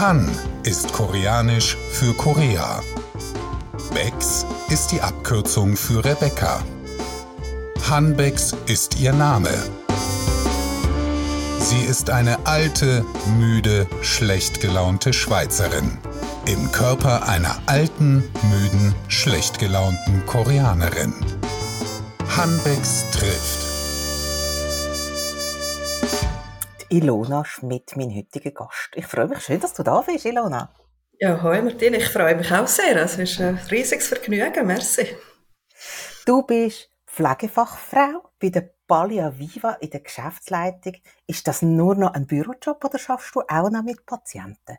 Han ist koreanisch für Korea. Bex ist die Abkürzung für Rebecca. Han Bex ist ihr Name. Sie ist eine alte, müde, schlecht gelaunte Schweizerin. Im Körper einer alten, müden, schlecht gelaunten Koreanerin. Hanbecks trifft. Ilona Schmidt, mein heutiger Gast. Ich freue mich schön, dass du da bist, Ilona. Ja, hallo Martin, ich freue mich auch sehr. Es ist ein riesiges Vergnügen, merci. Du bist Pflegefachfrau bei der Pallia Viva in der Geschäftsleitung. Ist das nur noch ein Bürojob oder schaffst du auch noch mit Patienten?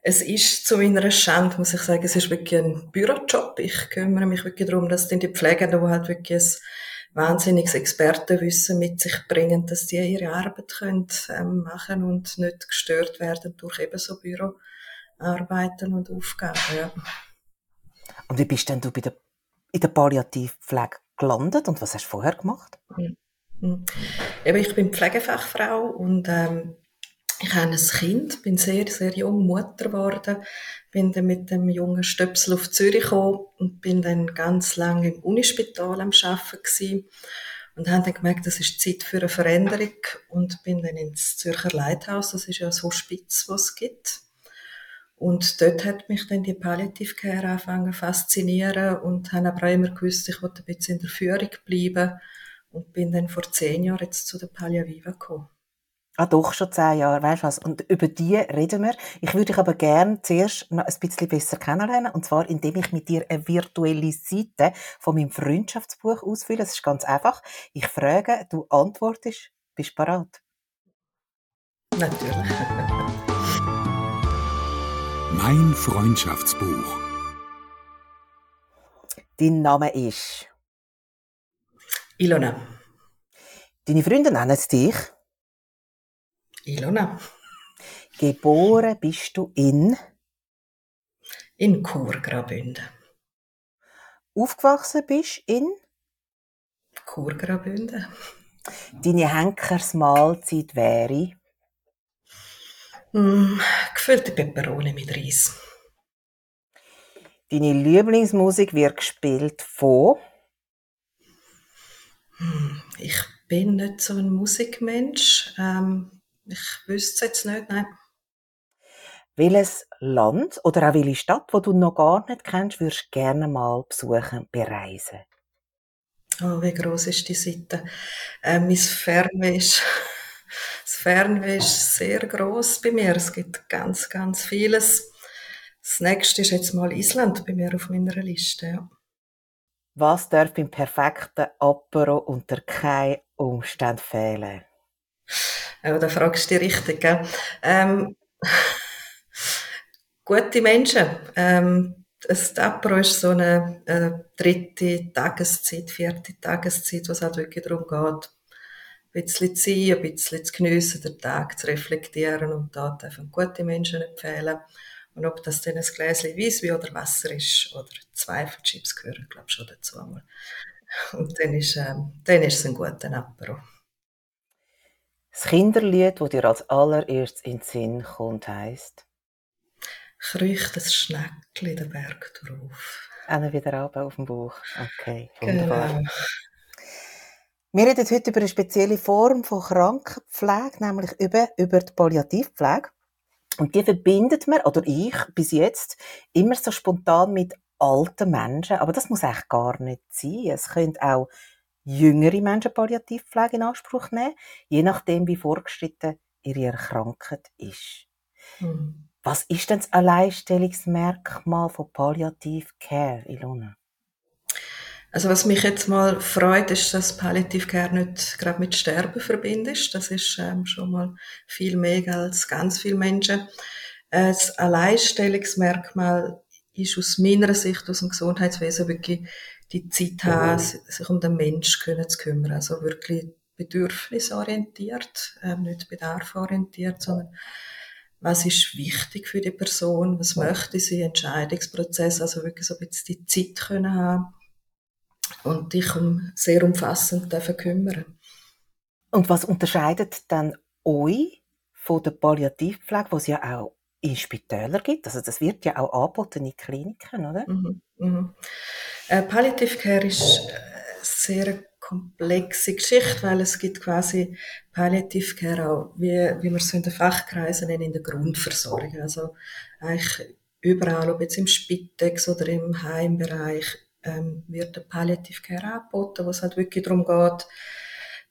Es ist zu meiner Schande, muss ich sagen, es ist wirklich ein Bürojob. Ich kümmere mich wirklich darum, dass die Pflegenden, die halt wirklich ein wahnsinniges Expertenwissen mit sich bringen, dass die ihre Arbeit können, ähm, machen und nicht gestört werden durch eben so Büroarbeiten und Aufgaben. Ja. Und wie bist denn du bei der, in der Palliativpflege gelandet und was hast du vorher gemacht? Mhm. Mhm. Eben, ich bin Pflegefachfrau und ähm, ich habe ein Kind, bin sehr, sehr jung Mutter geworden, bin dann mit dem jungen Stöpsel auf Zürich gekommen und bin dann ganz lange im Unispital am Arbeiten gewesen. Und habe dann gemerkt, das ist Zeit für eine Veränderung und bin dann ins Zürcher Leithaus, das ist ja das Hospiz, was es gibt. Und dort hat mich dann die Palliative Care angefangen faszinieren und habe aber auch immer gewusst, ich wollte ein bisschen in der Führung bleiben und bin dann vor zehn Jahren jetzt zu der Pallia Viva gekommen. Ah, doch, schon zehn Jahre, weißt du was? Und über die reden wir. Ich würde dich aber gerne zuerst noch ein bisschen besser kennenlernen. Und zwar, indem ich mit dir eine virtuelle Seite von meinem Freundschaftsbuch ausfülle. Das ist ganz einfach. Ich frage, du antwortest. Bist du bereit? Natürlich. Mein Freundschaftsbuch. Dein Name ist? Ilona. Deine Freunde nennen dich? Ilona. Geboren bist du in? In Chur Graubünden. Aufgewachsen bist in? Chur Graubünden. Deine Henkersmahlzeit wäre? Mm, gefüllte Peperoni mit Reis. Deine Lieblingsmusik wird gespielt von? Hm, ich bin nicht so ein Musikmensch. Ähm, ich wüsste es jetzt nicht, nein. Welches Land oder auch welche Stadt, wo du noch gar nicht kennst, würdest du gerne mal besuchen, bereisen? Oh, wie groß ist die Seite? Äh, mein Fernweh ist, das Fernweh ist sehr groß bei mir. Es gibt ganz, ganz vieles. Das nächste ist jetzt mal Island bei mir auf meiner Liste. Ja. Was darf beim perfekten Apero unter keinen Umständen fehlen? Ja, da fragst du dich richtig, gell? Ähm, gute Menschen. Ähm, das Apro ist so eine, eine, dritte Tageszeit, vierte Tageszeit, wo es halt wirklich darum geht, ein bisschen zu sein, ein bisschen zu geniessen, den Tag zu reflektieren und da dürfen gute Menschen empfehlen. Und ob das dann ein Gläschen Weisswein oder Wasser ist oder zwei von Chips gehören, glaube ich schon dazu einmal. Und dann ist, ähm, dann ist es ein guter Apero. Das Kinderlied, das dir als allererstes in den Sinn kommt, heisst? Kreucht das Schneckli den Berg drauf. Auch wieder ab auf dem Buch. Okay, wunderbar. Genau. Wir reden heute über eine spezielle Form von Krankenpflege, nämlich über, über die Palliativpflege. Und die verbindet man, oder ich bis jetzt, immer so spontan mit alten Menschen. Aber das muss eigentlich gar nicht sein. Es könnte auch jüngere Menschen Palliativpflege in Anspruch nehmen, je nachdem, wie vorgeschritten ihre Krankheit ist. Mhm. Was ist denn das Alleinstellungsmerkmal von Palliativ Care, Ilona? Also was mich jetzt mal freut, ist, dass Palliative Care nicht gerade mit Sterben verbindet. Das ist ähm, schon mal viel mehr als ganz viele Menschen. Äh, das Alleinstellungsmerkmal ist aus meiner Sicht, aus dem Gesundheitswesen wirklich die Zeit haben, sich um den Menschen zu kümmern. Also wirklich bedürfnisorientiert, äh, nicht bedarforientiert, sondern was ist wichtig für die Person, was möchte sie, Entscheidungsprozess, also wirklich so ein bisschen die Zeit können haben und dich um sehr umfassend dürfen kümmern. Und was unterscheidet dann euch von der Palliativpflege, die es ja auch in Spitälern gibt. Also das wird ja auch angeboten in Kliniken, oder? Mhm, mhm. Äh, Palliative Care ist eine sehr komplexe Geschichte, weil es gibt quasi Palliative Care auch, wie, wie wir es in den Fachkreisen nennen, in der Grundversorgung. Also eigentlich überall, ob jetzt im Spitex oder im Heimbereich, ähm, wird der Palliative Care angeboten, wo es halt wirklich darum geht,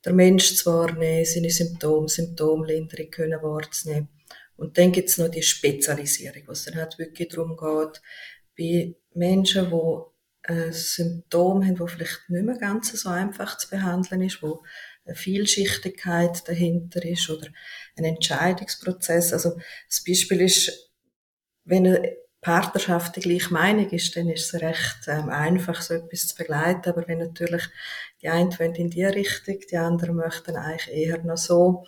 der Mensch zu wahrnehmen, seine Symptome, Symptomlinderung können wahrzunehmen. Und dann gibt es noch die Spezialisierung, wo es dann halt wirklich darum geht, bei Menschen, die ein Symptom haben, wo vielleicht nicht mehr ganz so einfach zu behandeln ist, wo eine Vielschichtigkeit dahinter ist oder ein Entscheidungsprozess. Also das Beispiel ist, wenn eine Partnerschaft die gleiche Meinung ist, dann ist es recht ähm, einfach, so etwas zu begleiten. Aber wenn natürlich die einen in die Richtung, die anderen möchten eigentlich eher noch so,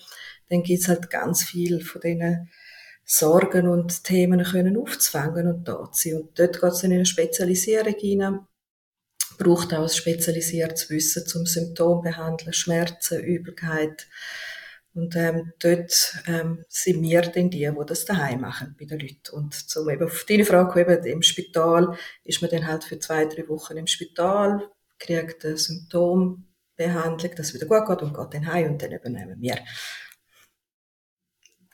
dann gibt es halt ganz viel von diesen Sorgen und Themen können aufzufangen und da zu sein. Und dort geht es in eine Spezialisierung hinein, braucht auch ein spezialisiertes Wissen zum Symptom behandeln, Schmerzen, Übelkeit, und ähm, dort ähm, sind wir dann die, die das daheim machen bei den Leuten. Und zum eben auf deine Frage, eben im Spital ist man dann halt für zwei, drei Wochen im Spital, kriegt eine Symptombehandlung, dass es wieder gut geht und geht dann heim und dann übernehmen wir.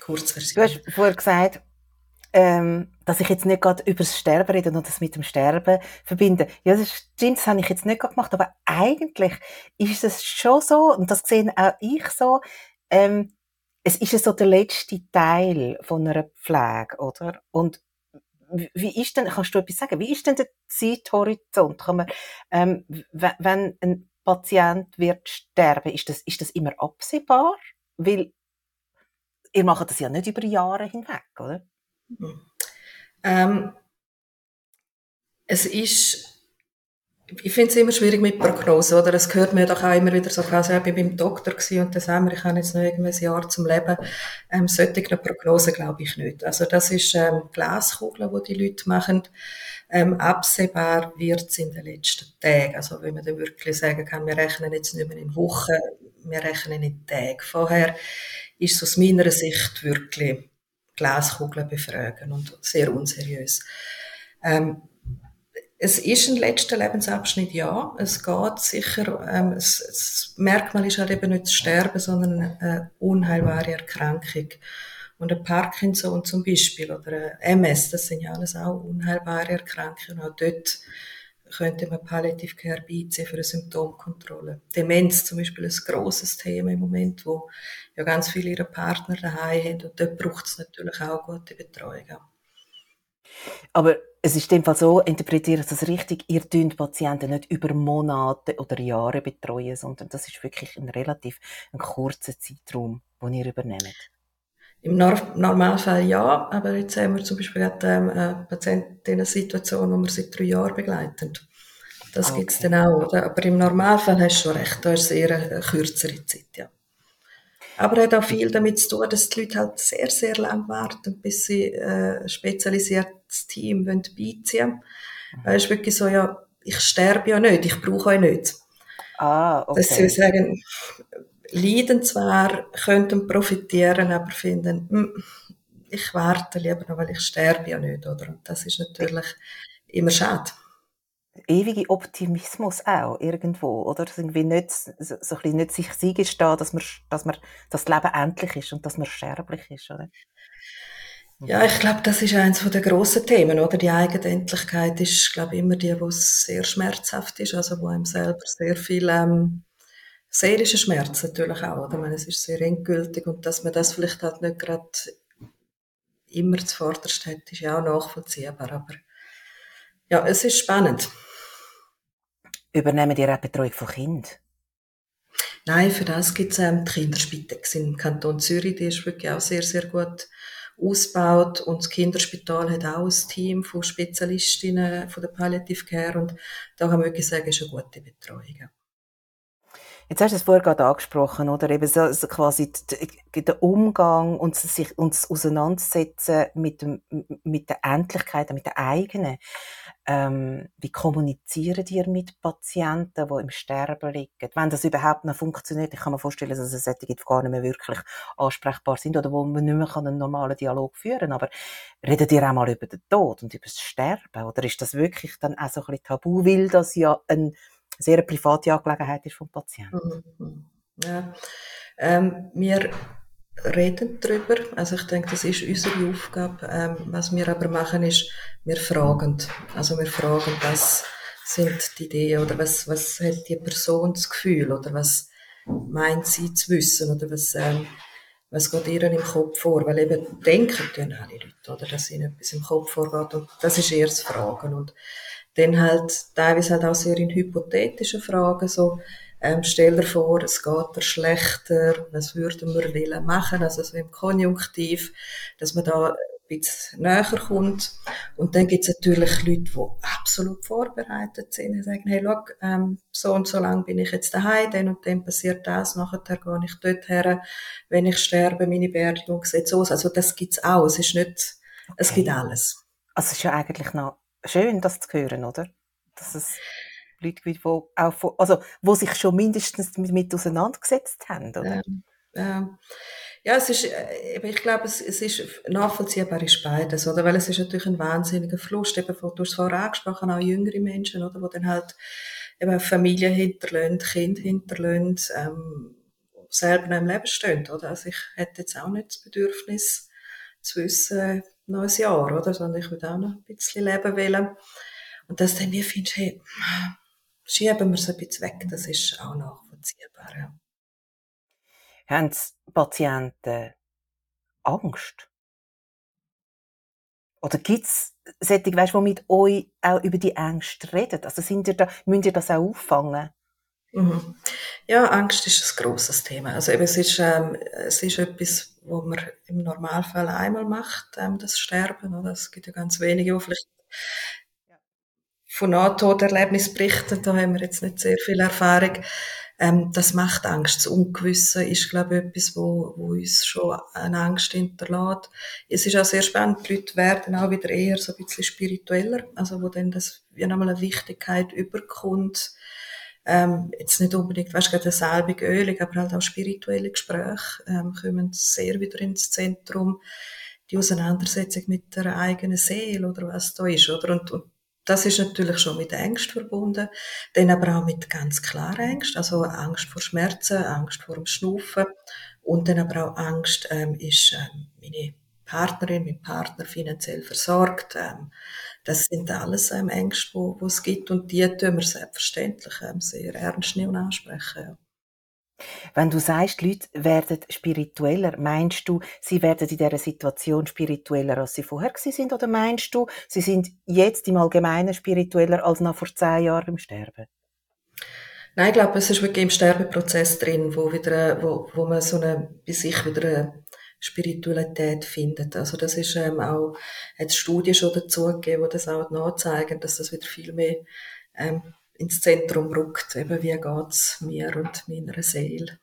Kurzversion. Du hast vorher gesagt, ähm, dass ich jetzt nicht gerade über das Sterben rede und das mit dem Sterben verbinde. Ja, das stimmt, das habe ich jetzt nicht gemacht, aber eigentlich ist es schon so, und das sehe auch ich so, ähm, es ist ja so der letzte Teil von einer Pflege, oder? Und wie ist denn, kannst du etwas sagen, wie ist denn der Zeithorizont? Kann man, ähm, wenn ein Patient wird sterben, ist das, ist das immer absehbar? Weil ihr macht das ja nicht über Jahre hinweg, oder? Ähm, es ist ich finde es immer schwierig mit Prognosen, oder? Es gehört mir doch auch immer wieder so, also ich war beim Doktor und dann sagen wir, ich habe jetzt noch irgendwas Jahr zum Leben. Ähm, solche Prognosen glaube ich nicht. Also das ist ähm, Glaskugel, die die Leute machen. Ähm, absehbar wird es in den letzten Tagen. Also wenn man dann wirklich sagen kann, wir rechnen jetzt nicht mehr in Wochen, wir rechnen in Tagen. Vorher ist aus meiner Sicht wirklich Glaskugeln befragen und sehr unseriös. Ähm, es ist ein letzter Lebensabschnitt, ja. Es geht sicher, ähm, es, das Merkmal ist halt eben nicht das Sterben, sondern eine unheilbare Erkrankung. Und ein Parkinson zum Beispiel oder ein MS, das sind ja alles auch unheilbare Erkrankungen. Auch dort könnte man Palliative Care beiziehen für eine Symptomkontrolle. Demenz zum Beispiel ist ein grosses Thema im Moment, wo ja ganz viele ihre Partner daheim haben und dort braucht es natürlich auch gute Betreuung. Aber es ist in dem Fall so, interpretiere ich das richtig, ihr dünnt Patienten nicht über Monate oder Jahre betreuen, sondern das ist wirklich ein relativ ein kurzer Zeitraum, den ihr übernehmt. Im Normalfall ja, aber jetzt haben wir zum Beispiel gerade ähm, eine Patientin in einer Situation, wo wir seit drei Jahren begleiten. Das okay. gibt es dann auch, oder? Aber im Normalfall hast du schon recht, da ist es eher eine kürzere Zeit, ja. Aber er hat auch viel damit zu tun, dass die Leute halt sehr, sehr lang warten, bis sie äh, ein spezialisiertes Team beiziehen wollen. Es ist wirklich so, ja, ich sterbe ja nicht, ich brauche euch nicht. Ah, okay. Dass sie sagen, leiden zwar, könnten profitieren, aber finden, hm, ich warte lieber noch, weil ich sterbe ja nicht, oder? Und das ist natürlich immer schade ewige Optimismus auch irgendwo, oder? Irgendwie nicht, so, ein bisschen nicht sich eingestehen, dass man, dass man, dass das Leben endlich ist und dass man sterblich ist, oder? Ja, ich glaube, das ist eines der grossen Themen, oder? Die Eigenendlichkeit ist, glaube ich, immer die, wo sehr schmerzhaft ist, also wo einem selber sehr viel, ähm, seelische Schmerz natürlich auch, oder? Ich meine, es ist sehr endgültig und dass man das vielleicht halt nicht gerade immer zuvorderst hat, ist ja auch nachvollziehbar, aber ja, es ist spannend. Übernehmen die auch Betreuung von Kindern? Nein, für das gibt es ähm, die Kinderspitex im Kanton Zürich. Die ist wirklich auch sehr, sehr gut ausgebaut. Und das Kinderspital hat auch ein Team von Spezialistinnen von der Palliative Care. Und da kann man wirklich sagen, ist eine gute Betreuung. Jetzt hast du es vorher gerade angesprochen, oder? Eben so, so quasi der Umgang und sich, und das Auseinandersetzen mit dem, mit der Endlichkeit, mit der eigenen. Ähm, wie kommunizieren ihr mit Patienten, die im Sterben liegen? Wenn das überhaupt noch funktioniert, ich kann mir vorstellen, dass es solche gibt, die gar nicht mehr wirklich ansprechbar sind oder wo man nicht mehr einen normalen Dialog führen kann. Aber redet ihr auch mal über den Tod und über das Sterben? Oder ist das wirklich dann auch so ein bisschen tabu, weil das ja ein sehr eine private Angelegenheit ist vom Patienten. Mhm. Ja. Ähm, wir reden darüber. Also ich denke, das ist unsere Aufgabe. Ähm, was wir aber machen, ist, wir fragen. Also wir fragen, was sind die Ideen oder was, was hat die Person das Gefühl oder was meint sie zu wissen oder was, ähm, was geht ihr im Kopf vor? Weil eben denken tun alle Leute, oder, dass ihnen etwas im Kopf vorgeht und das ist eher das Fragen. Und dann halt teilweise halt auch sehr in hypothetischen Fragen, so, ähm, stell dir vor, es geht dir schlechter, was würden wir wollen machen, also so im Konjunktiv, dass man da ein bisschen näher kommt. Und dann gibt es natürlich Leute, die absolut vorbereitet sind und sagen, hey, schau, ähm, so und so lange bin ich jetzt daheim, dann und dann passiert das, nachher gehe ich dort her, wenn ich sterbe, meine Beerdigung sieht so aus. Also das gibt's auch, es ist nicht, okay. es gibt alles. Also es ist ja eigentlich noch schön, das zu hören, oder? Dass es Leute gibt, die auch also, wo sich schon mindestens mit auseinandergesetzt haben, oder? Ähm, ähm, ja, es ist, äh, ich glaube, es, es ist nachvollziehbar ist beides, oder? Weil es ist natürlich ein wahnsinniger Fluss, eben, du hast es vorher angesprochen, auch jüngere Menschen, oder? Die dann halt eben Familie hinterlassen, Kind hinterlassen, ähm, selber im Leben stehen, oder? Also ich hätte jetzt auch nicht das Bedürfnis zu wissen, noch ein Jahr, oder? Sondern ich würde auch noch ein bisschen leben wollen. Und dass dann wie findest, hey, schieben wir es ein bisschen weg, das ist auch nachvollziehbar, ja. Haben Patienten Angst? Oder gibt es solche, weißt, die mit euch auch über die Ängste reden? Also sind ihr da, müsst ihr das auch auffangen? Mhm. Ja, Angst ist ein grosses Thema. Also eben, es ist, ähm, es ist etwas, was man im Normalfall einmal macht, ähm, das Sterben. Oder? Es gibt ja ganz wenige, die vielleicht von Nahtoderlebnis berichten. Da haben wir jetzt nicht sehr viel Erfahrung. Ähm, das macht Angst. Das Ungewisse ist, glaube ich, etwas, wo, wo uns schon eine Angst hinterlässt. Es ist auch sehr spannend. Die Leute werden auch wieder eher so ein bisschen spiritueller. Also, wo dann das wie nochmal eine Wichtigkeit überkommt ähm, jetzt nicht unbedingt, weißt du, salbig, ölig, aber halt auch spirituelle Gespräche ähm, kommen sehr wieder ins Zentrum. Die Auseinandersetzung mit der eigenen Seele oder was da ist, oder? Und, und das ist natürlich schon mit Angst verbunden, dann aber auch mit ganz klarer Angst, also Angst vor Schmerzen, Angst vor dem Schnaufen und dann aber auch Angst, ähm, ist ähm, meine Partnerin, mein Partner finanziell versorgt, ähm, das sind alles ähm, Ängste, wo, wo es gibt und die tun wir selbstverständlich ähm, sehr ernst nehmen und ansprechen. Ja. Wenn du sagst, die Leute werden spiritueller, meinst du, sie werden in dieser Situation spiritueller, als sie vorher sind, oder meinst du, sie sind jetzt im Allgemeinen spiritueller als noch vor zehn Jahren im Sterben? Nein, ich glaube, es ist wirklich im Sterbeprozess drin, wo wieder, wo, wo man so eine, bei sich wieder eine Spiritualität findet. Also das ist ähm, auch, hat Studien schon dazu gegeben, die das auch nachzeigen, dass das wieder viel mehr ähm, ins Zentrum rückt. Eben, wie geht's mir und meiner Seele.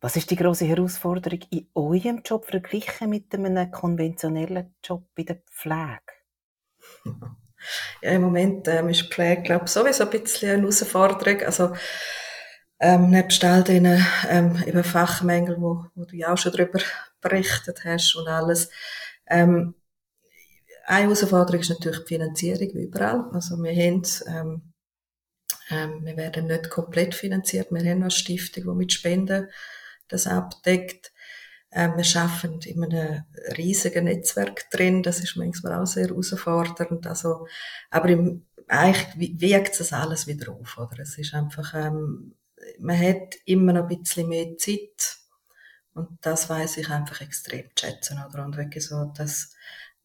Was ist die große Herausforderung in eurem Job verglichen mit einem konventionellen Job in der Pflege? Ja, im Moment ähm, ist Pflege, glaube ich, sowieso ein bisschen eine Herausforderung. Also, ähm, nebst all den ähm, eben Fachmängeln, wo, wo du ja auch schon darüber berichtet hast und alles. Ähm, eine Herausforderung ist natürlich die Finanzierung, wie überall. Also wir haben, ähm, ähm, wir werden nicht komplett finanziert. Wir haben eine Stiftung, die mit Spenden das abdeckt. Ähm, wir arbeiten in einem riesigen Netzwerk drin. Das ist manchmal auch sehr herausfordernd. Also, aber im, eigentlich wirkt das alles wieder auf, oder? Es ist einfach, ähm, man hat immer noch ein bisschen mehr Zeit. Und das weiß ich einfach extrem zu schätzen, oder? Und wirklich so, dass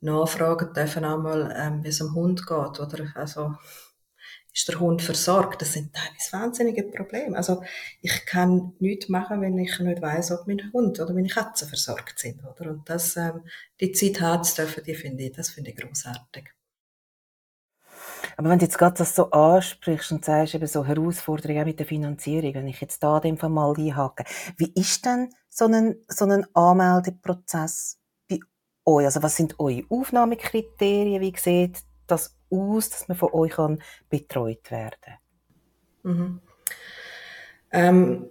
Nachfragen dürfen auch mal, ähm, wie es dem Hund geht, oder? Also, ist der Hund versorgt? Das sind teilweise wahnsinnige Probleme. Also, ich kann nichts machen, wenn ich nicht weiß, ob mein Hund oder meine Katze versorgt sind, oder? Und das, ähm, die Zeit zu dürfen, die finde ich, das finde ich großartig. Aber wenn du jetzt gerade das so ansprichst und sagst, eben so Herausforderungen mit der Finanzierung, wenn ich jetzt da dem Fall mal einhake, wie ist denn so ein, so ein Anmeldeprozess bei euch? Also was sind eure Aufnahmekriterien? Wie sieht das aus, dass man von euch kann betreut werden mhm. ähm,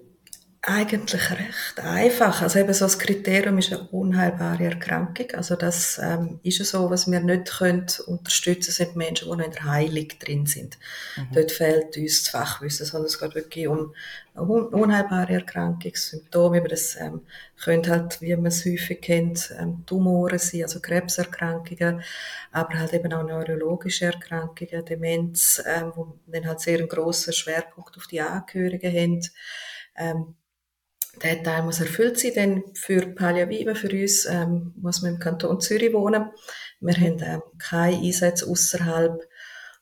eigentlich recht einfach. Also eben so das Kriterium ist eine unheilbare Erkrankung. Also das ähm, ist ja so, was wir nicht können unterstützen, sind Menschen, die noch in der Heilung drin sind. Mhm. Dort fehlt uns das Fachwissen, sondern es geht wirklich um eine unheilbare Erkrankungssymptome. Aber das ähm, können halt, wie man es häufig kennt, ähm, Tumoren sein, also Krebserkrankungen, aber halt eben auch neurologische Erkrankungen, Demenz, ähm, wo dann halt sehr einen grossen Schwerpunkt auf die Angehörigen haben. Ähm, der Teil muss erfüllt sein, denn für Palliative, für uns, ähm, muss man im Kanton Zürich wohnen. Wir haben ähm, keine Einsätze außerhalb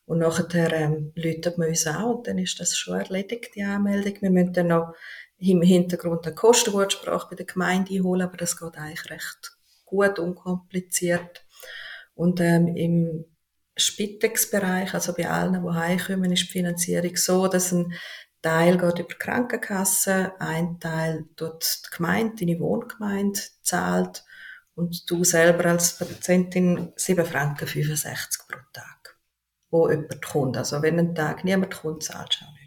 und nachher ähm, läutet man uns an und dann ist das schon erledigt, die Anmeldung. Wir müssen dann noch im Hintergrund eine Kostenwortsprache bei der Gemeinde einholen, aber das geht eigentlich recht gut, unkompliziert. Und ähm, im Spitex-Bereich, also bei allen, die heimkommen, ist die Finanzierung so, dass ein Teil geht über die Krankenkasse, ein Teil tut die Gemeinde, deine Wohngemeinde zahlt und du selber als Patientin 7 Franken 65 pro Tag, wo jemand kommt. Also wenn ein Tag niemand kommt, zahlst du auch nicht.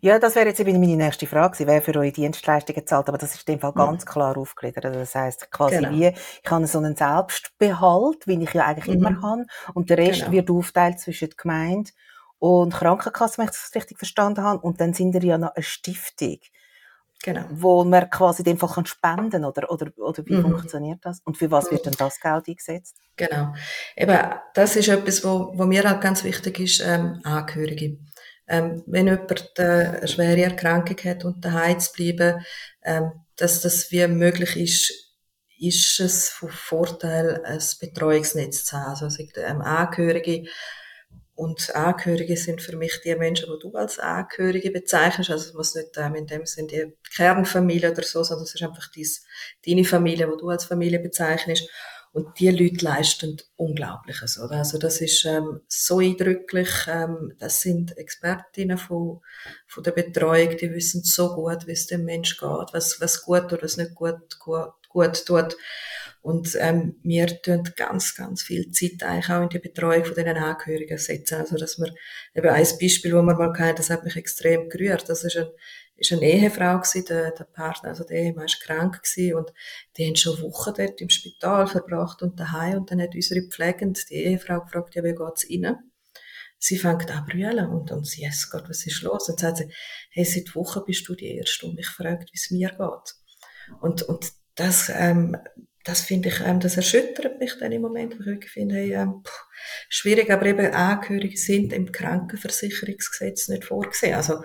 Ja, das wäre jetzt eben meine nächste Frage, wer für eure Dienstleistungen zahlt, aber das ist in dem Fall ganz ja. klar aufgegliedert. Also das heißt quasi genau. wie, ich habe so einen Selbstbehalt, wie ich ja eigentlich mhm. immer habe, und der Rest genau. wird aufteilt zwischen der Gemeinde und Krankenkasse, wenn ich das richtig verstanden habe. Und dann sind wir ja noch eine Stiftung. Genau. Wo man quasi in dem Fall kann spenden oder, oder, oder wie mhm. funktioniert das? Und für was wird denn das Geld eingesetzt? Genau. Eben, das ist etwas, wo, wo mir halt ganz wichtig ist, ähm, Angehörige. Ähm, wenn jemand äh, eine schwere Erkrankung hat und daheim zu bleiben, ähm, dass das wie möglich ist, ist es von Vorteil, ein Betreuungsnetz zu haben. Also, ähm, Angehörige, und Angehörige sind für mich die Menschen, die du als Angehörige bezeichnest. Also es muss nicht ähm, in dem Sinne die Kernfamilie oder so, sondern es ist einfach dies, deine Familie, die du als Familie bezeichnest. Und die Leute leisten Unglaubliches, oder? Also das ist ähm, so eindrücklich. Ähm, das sind Expertinnen von, von der Betreuung, die wissen so gut, wie es dem Mensch geht, was, was gut oder was nicht gut, gut, gut tut. Und ähm, wir tun ganz, ganz viel Zeit eigentlich auch in die Betreuung von diesen Angehörigen setzen. Also, dass wir, eben ein Beispiel, wo wir mal hatten, das hat mich extrem gerührt. Das ist, ein, ist eine Ehefrau gewesen, der, der Partner, also der Ehemann ist krank gewesen und die haben schon Wochen dort im Spital verbracht und daheim und dann hat unsere Pflegende, die Ehefrau gefragt, ja, wie geht's Ihnen? Sie fängt an brüllen und, und sie, yes Gott, was ist los? Und sagt sie, hey, seit Wochen bist du die Erste und mich fragt, wie es mir geht. Und, und das, ähm, das finde ich, ähm, das erschüttert mich dann im Moment, wo ich wirklich finde, hey, ähm, pff, schwierig, aber eben Angehörige sind im Krankenversicherungsgesetz nicht vorgesehen. Also,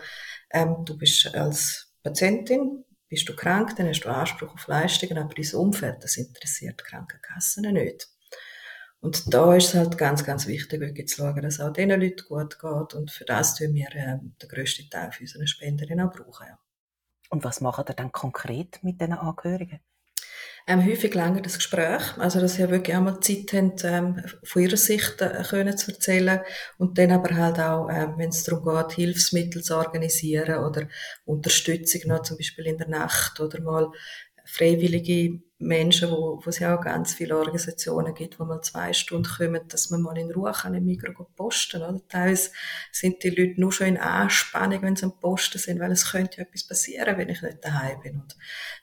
ähm, du bist als Patientin, bist du krank, dann hast du Anspruch auf Leistungen, aber dein Umfeld, das interessiert die Krankenkassen nicht. Und da ist es halt ganz, ganz wichtig, wirklich zu schauen, dass auch diesen Leuten gut geht. Und für das tun wir ähm, den grössten Teil von unseren Spenderinnen auch brauchen. Ja. Und was machen ihr dann konkret mit diesen Angehörigen? Ähm, häufig länger das Gespräch, also dass sie wirklich einmal Zeit haben, ähm, von ihrer Sicht äh, können zu erzählen. Und dann aber halt auch, ähm, wenn es darum geht, Hilfsmittel zu organisieren oder Unterstützung noch zum Beispiel in der Nacht oder mal freiwillige Menschen, wo, wo es ja auch ganz viele Organisationen gibt, wo mal zwei Stunden kommen, dass man mal in Ruhe kann im Mikro posten oder? Teilweise sind die Leute nur schon in Anspannung, wenn sie am Posten sind, weil es könnte ja etwas passieren, wenn ich nicht daheim bin. Und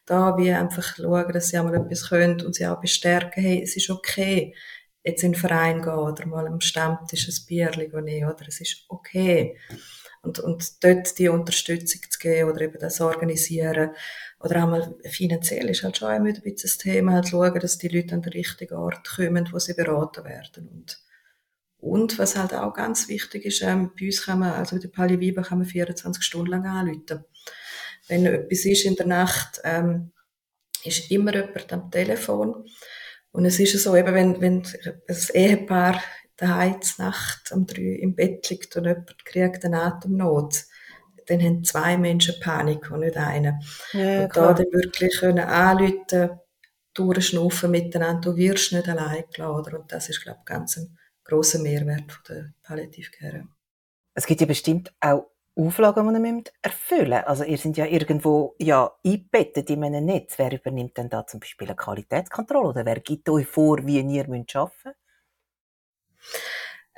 da wie einfach schauen, dass sie einmal etwas können und sie auch bestärken, hey, es ist okay, jetzt in den Verein gehen oder mal am Stammtisch ein Bierchen nehmen, oder es ist okay. Und, und dort die Unterstützung zu geben oder eben das organisieren, oder auch mal finanziell ist halt schon immer ein bisschen das Thema, halt schauen, dass die Leute an den richtigen Ort kommen, wo sie beraten werden. Und, und was halt auch ganz wichtig ist, ähm, bei uns kann man, also mit der Palliative kann man 24 Stunden lang anrufen. Wenn etwas ist in der Nacht, ähm, ist immer jemand am Telefon. Und es ist so, eben, wenn, wenn ein Ehepaar daheim Nacht um drei im Bett liegt und jemand kriegt eine Atemnot, dann haben zwei Menschen Panik und nicht einer. Ja, und klar. da dann wirklich können anrufen, durchschnaufen miteinander, du wirst nicht allein geladen. Und das ist, glaube ich, ganz ein grossen Mehrwert von der Palliativcare. Es gibt ja bestimmt auch Auflagen, die ihr erfüllen müsst. Also ihr seid ja irgendwo ja, eingebettet in einem Netz. Wer übernimmt denn da zum Beispiel eine Qualitätskontrolle oder wer gibt euch vor, wie ihr arbeiten müsst?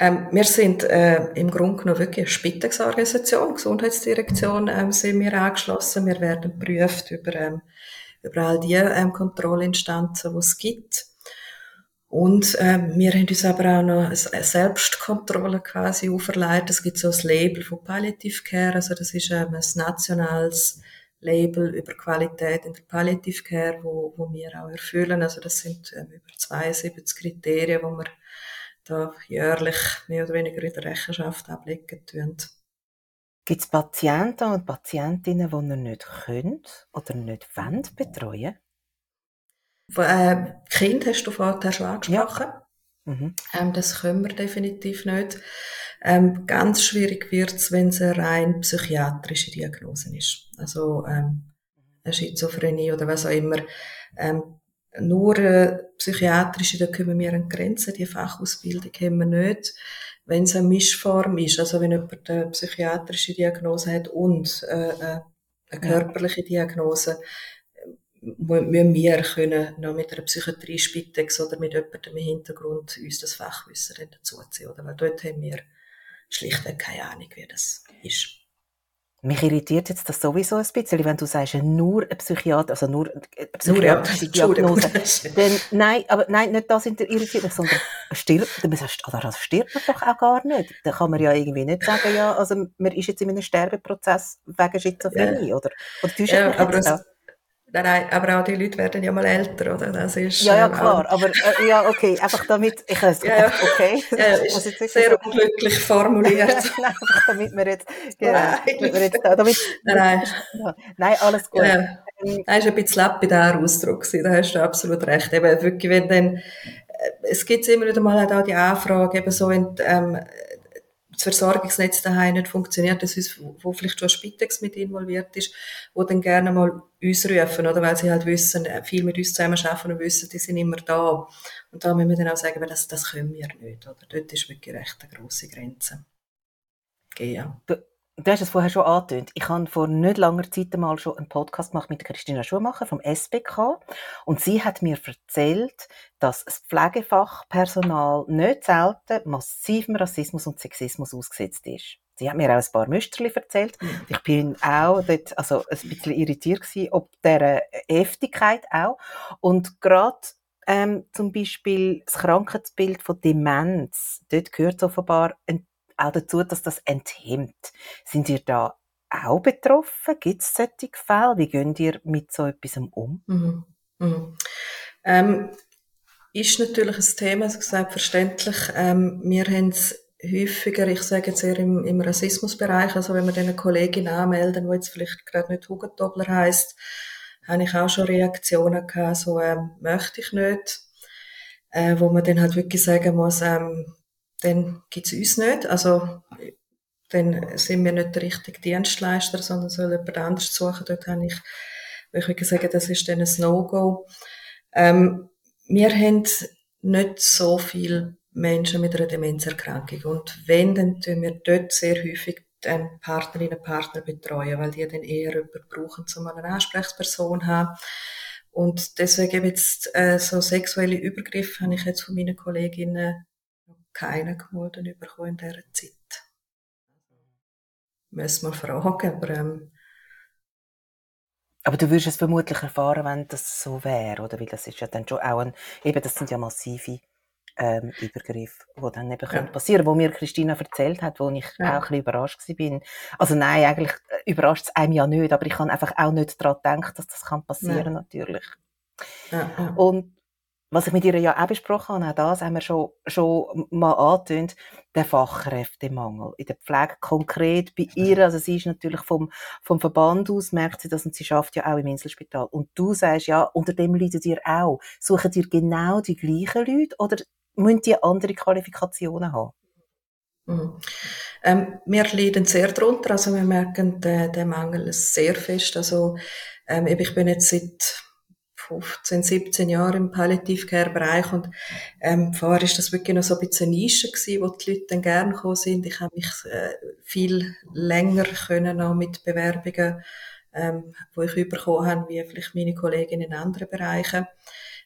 Ähm, wir sind äh, im Grunde genommen wirklich eine Spitexorganisation, Gesundheitsdirektion ähm, sind wir angeschlossen. Wir werden geprüft über, ähm, über all die ähm, Kontrollinstanzen, die es gibt. Und ähm, wir haben uns aber auch noch eine Selbstkontrolle quasi auferlegt. Es gibt so ein Label von Palliative Care, also das ist ähm, ein nationales Label über Qualität in der Palliative Care, wo, wo wir auch erfüllen. Also das sind ähm, über 72 Kriterien, wo wir da jährlich mehr oder weniger in der Rechenschaft ablegen tun. Gibt es Patienten und Patientinnen, die ihr nicht könnt oder nicht wollt betreuen? Äh, kind hast du vorher schon angesprochen. Ja. Mhm. Ähm, das können wir definitiv nicht. Ähm, ganz schwierig wird es, wenn es eine rein psychiatrische Diagnose ist. Also ähm, eine Schizophrenie oder was auch immer. Ähm, nur äh, psychiatrische, da kommen wir an Grenzen. Die Fachausbildung haben wir nicht. Wenn es eine Mischform ist, also wenn jemand eine psychiatrische Diagnose hat und äh, äh eine körperliche Diagnose, müssen wir können noch mit einer Psychiatrie Spitex oder mit jemandem im Hintergrund uns das Fachwissen dazuziehen, oder? Weil dort haben wir schlichtweg keine Ahnung, wie das ist. Mich irritiert jetzt das sowieso ein bisschen, wenn du sagst, nur ein Psychiater, also nur eine psychiatrische Diagnose. Dann, nein, aber nein, nicht das irritiert mich, sondern stirbt, oder also stirbt man doch auch gar nicht. Da kann man ja irgendwie nicht sagen, ja, also man ist jetzt in einem Sterbeprozess wegen Schizophrenie, ja. oder? Oder täuscht ja, aber das, Nein, nein, aber auch die Leute werden ja mal älter, oder? Das ist, ja, ja, ähm, klar, aber äh, ja, okay, einfach damit, ich es ja, ja. okay. Ja, ist sehr so. unglücklich formuliert. nein, einfach damit wir jetzt, genau, nein. damit wir jetzt, damit, nein, nein. nein, alles gut. Ja. Ähm, das ist ein bisschen lapidar Ausdruck da hast du absolut recht. Eben, wirklich, wenn dann, äh, es gibt immer wieder mal auch die Anfrage, eben so, wenn, ähm, das Versorgungsnetz daheim nicht funktioniert, das ist, wo vielleicht schon Spitex mit involviert ist, wo dann gerne mal uns rufen, oder weil sie halt wissen, äh, viel mit uns zusammen arbeiten und wissen, die sind immer da. Und da müssen wir dann auch sagen, das, das können wir nicht, oder? Dort ist wirklich recht eine grosse Grenze. Okay, ja. Du hast es vorher schon angetönt. Ich habe vor nicht langer Zeit mal schon einen Podcast gemacht mit Christina Schumacher vom SBK. Und sie hat mir erzählt, dass das Pflegefachpersonal nicht selten massivem Rassismus und Sexismus ausgesetzt ist. Sie hat mir auch ein paar Müsterli erzählt. Ich bin auch dort, also ein bisschen irritiert gewesen, ob der Heftigkeit auch. Und gerade ähm, zum Beispiel das Krankheitsbild von Demenz, dort gehört offenbar ein auch dazu, dass das enthemmt. Sind ihr da auch betroffen? Gibt es solche Fälle? Wie geht ihr mit so etwas um? Mhm. Mhm. Ähm, ist natürlich ein Thema, selbstverständlich. Ähm, wir haben es häufiger, ich sage jetzt eher im, im Rassismusbereich, also wenn wir eine Kollegin anmelden, die jetzt vielleicht gerade nicht Hugentobler heisst, habe ich auch schon Reaktionen gehabt, so ähm, möchte ich nicht, äh, wo man dann halt wirklich sagen muss, ähm, dann gibt's uns nicht. Also, dann sind wir nicht der richtige Dienstleister, sondern soll jemand anderes suchen. Dort habe ich, ich würde sagen, das ist dann ein No-Go. Ähm, wir haben nicht so viele Menschen mit einer Demenzerkrankung. Und wenn, dann tun wir dort sehr häufig ähm, Partnerinnen und Partner betreuen, weil die dann eher jemanden brauchen, um eine Ansprechperson zu haben. Und deswegen jetzt äh, so sexuelle Übergriffe habe ich jetzt von meinen Kolleginnen keinen geworden bekommen in dieser Zeit. Müssen wir fragen, aber, ähm, aber du würdest es vermutlich erfahren, wenn das so wäre, oder? Weil das ist ja dann schon auch ein, eben, das sind ja massive ähm, Übergriffe, die dann eben ja. passieren wo mir Christina erzählt hat, wo ich ja. auch ein bisschen überrascht war. Also nein, eigentlich äh, überrascht es einem ja nicht, aber ich habe einfach auch nicht daran gedacht, dass das kann passieren kann, natürlich. Ja. Und was ich mit ihr ja auch besprochen habe, auch das haben wir schon, schon mal angetönt, der Fachkräftemangel in der Pflege konkret bei ihr, also sie ist natürlich vom, vom Verband aus, merkt sie das und sie schafft ja auch im Inselspital. Und du sagst ja, unter dem leidet ihr auch. Suchen ihr genau die gleichen Leute oder müssen die andere Qualifikationen haben? Mhm. Ähm, wir leiden sehr darunter, also wir merken den, den Mangel sehr fest. Also ähm, ich bin jetzt seit 15, 17 Jahren im Palliative Care Bereich und ähm, vorher ist das wirklich noch so ein bisschen eine Nische gewesen, wo die Leute dann gerne gekommen sind. Ich habe mich äh, viel länger können noch mit Bewerbungen, ähm, wo ich bekommen habe, wie vielleicht meine Kolleginnen in anderen Bereichen.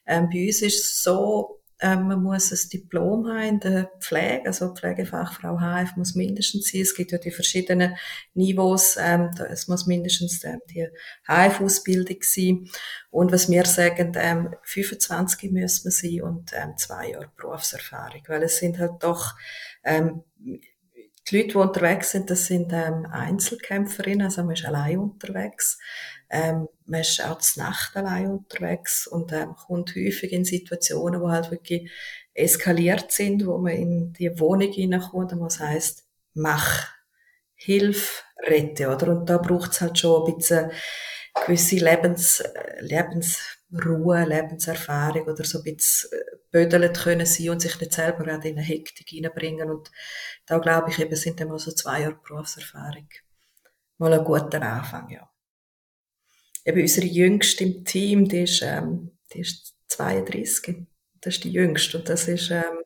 Ähm, bei uns ist es so, ähm, man muss ein Diplom haben in der Pflege, also Pflegefachfrau HF muss mindestens sein. Es gibt ja die verschiedenen Niveaus. Ähm, es muss mindestens ähm, die HF-Ausbildung sein. Und was wir sagen, ähm, 25 müssen wir sein und ähm, zwei Jahre Berufserfahrung, weil es sind halt doch ähm, die Leute, die unterwegs sind, das sind ähm, Einzelkämpferinnen, also man ist allein unterwegs. Ähm, man ist auch zur Nacht allein unterwegs und ähm, kommt häufig in Situationen, wo halt wirklich eskaliert sind, wo man in die Wohnung hineinkommt und was heißt mach, hilf, rette, oder? Und da braucht es halt schon ein bisschen gewisse Lebens, Lebensruhe, Lebenserfahrung oder so ein bisschen äh, bödelt können sein und sich nicht selber auch in eine Hektik hineinbringen. Und da glaube ich eben sind dann mal so zwei Jahre Berufserfahrung mal ein guter Anfang, ja eben unsere Jüngste im Team, die ist, ähm, die ist 32. Das ist die Jüngste. Und das ist, ähm,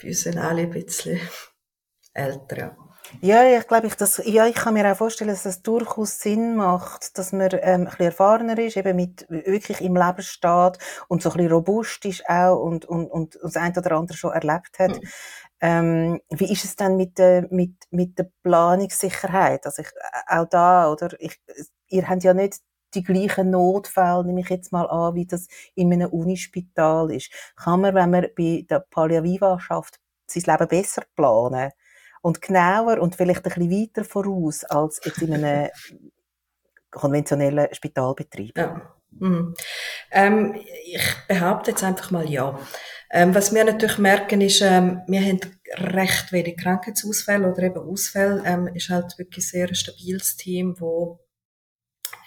bei uns sind alle ein bisschen älter, ja. Ja, ich glaube, ich, das, ja, ich kann mir auch vorstellen, dass das durchaus Sinn macht, dass man ähm, ein bisschen erfahrener ist, eben mit wirklich im Leben steht und so ein bisschen robust ist auch und, und, und das eine oder andere schon erlebt hat. Mhm. Ähm, wie ist es denn mit der, mit, mit der Planungssicherheit? Also ich, auch da, oder? Ich, ihr habt ja nicht die gleichen Notfälle, nehme ich jetzt mal an, wie das in einem Unispital ist. Kann man, wenn man bei der Palliaviva schafft, sein Leben besser planen und genauer und vielleicht ein bisschen weiter voraus als jetzt in einem konventionellen Spitalbetrieb? Ja. Mhm. Ähm, ich behaupte jetzt einfach mal ja. Ähm, was wir natürlich merken ist, ähm, wir haben recht wenig Krankheitsausfälle oder eben Ausfälle. Ähm, ist halt wirklich sehr ein stabiles Team, wo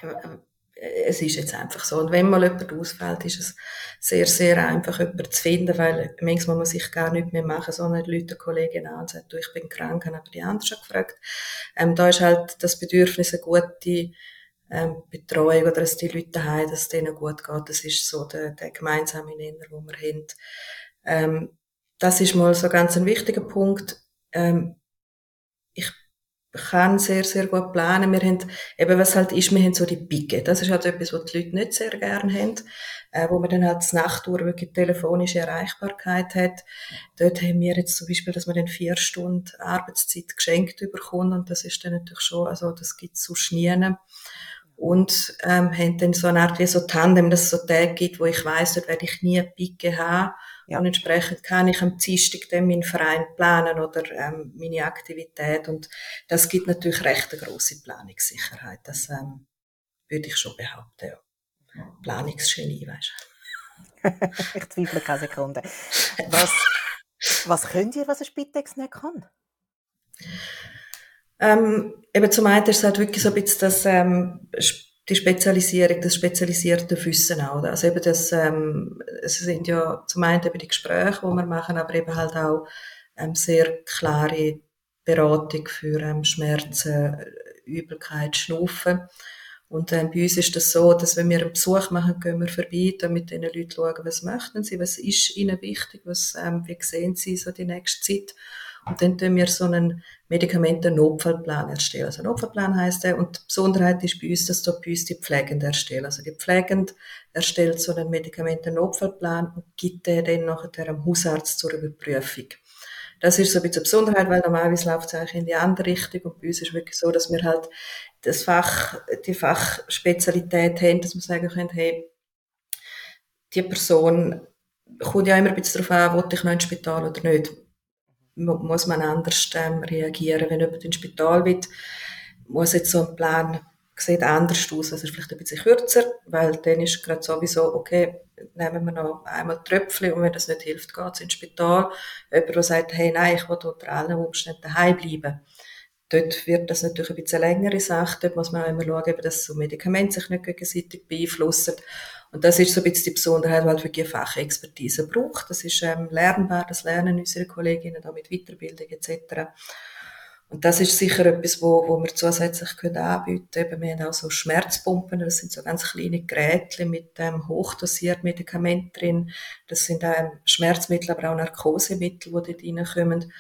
ähm, es ist jetzt einfach so. Und wenn mal jemand ausfällt, ist es sehr, sehr einfach, jemanden zu finden, weil manchmal muss ich gar nichts mehr machen, sondern Leute, Kollegen an und sagen, du, ich bin krank, haben aber die anderen schon gefragt. Ähm, da ist halt das Bedürfnis, eine gute ähm, Betreuung oder dass die Leute haben, dass es denen gut geht. Das ist so der, der gemeinsame Nenner, den wir haben. Ähm, das ist mal so ganz ein wichtiger Punkt. Ähm, kann sehr, sehr gut planen. Wir haben, eben was halt ist, wir haben so die Picke. Das ist halt etwas, was die Leute nicht sehr gerne haben, äh, wo man dann halt das Nachttour wirklich telefonische Erreichbarkeit hat. Dort haben wir jetzt zum Beispiel, dass man dann vier Stunden Arbeitszeit geschenkt bekommt und das ist dann natürlich schon, also das gibt's so nie. Und ähm, haben dann so eine Art wie so Tandem, dass es so Tage gibt, wo ich weiss, dort werde ich nie eine Picke haben ja. Und entsprechend kann ich am Dienstag dann meinen Verein planen oder ähm, meine Aktivität. Und das gibt natürlich recht eine grosse Planungssicherheit. Das ähm, würde ich schon behaupten. Ja. Planungsgenie, weißt du. ich zweifle keine Sekunde. Was, was könnt ihr, was ein Spitex nicht kann? Ähm, eben zum einen ist es halt wirklich so ein bisschen das ähm, die Spezialisierung, das spezialisierte Wissen auch. Also eben das, ähm, es sind ja zum einen eben die Gespräche, die wir machen, aber eben halt auch ähm, sehr klare Beratung für ähm, Schmerzen, Übelkeit, Schnaufen. Und ähm, bei uns ist das so, dass wenn wir einen Besuch machen, gehen wir vorbei, dann mit den Leuten schauen, was möchten sie, was ist ihnen wichtig, was, ähm, wie sehen sie so die nächste Zeit. Und dann tun wir so einen Medikamenten-Notfallplan erstellen. Also Notfallplan heißt der, und die Besonderheit ist bei uns, dass da bei uns die Pflegende erstellen. Also die Pflegende erstellt so einen Medikamenten-Notfallplan und gibt den dann nachher dem Hausarzt zur Überprüfung. Das ist so ein bisschen eine Besonderheit, weil normalerweise läuft es eigentlich in die andere Richtung und bei uns ist es wirklich so, dass wir halt das Fach, die Fachspezialität haben, dass wir sagen können, hey, die Person kommt ja immer ein bisschen darauf an, will ich noch ins Spital oder nicht muss man anders ähm, reagieren. Wenn jemand ins Spital wird, muss jetzt so ein Plan sieht anders aus, also vielleicht ein bisschen kürzer, weil dann ist gerade sowieso, okay, nehmen wir noch einmal Tröpfchen und wenn das nicht hilft, geht es ins Spital. Jemand, der sagt, hey, nein, ich will unter allen Umständen daheim bleiben. Dort wird das natürlich ein bisschen längere Sache. Dort muss man auch immer schauen, dass so Medikamente sich nicht gegenseitig beeinflussen. Und das ist so ein bisschen die Besonderheit, weil halt wirklich Fachexpertise braucht. Das ist ähm, lernbar, das lernen unsere Kolleginnen da mit Weiterbildung etc. Und das ist sicher etwas, wo, wo wir zusätzlich können anbieten können. Wir haben auch so Schmerzpumpen, das sind so ganz kleine Geräte mit ähm, hochdosierten Medikamenten drin. Das sind ähm, Schmerzmittel, aber auch Narkosemittel, die dort reinkommen,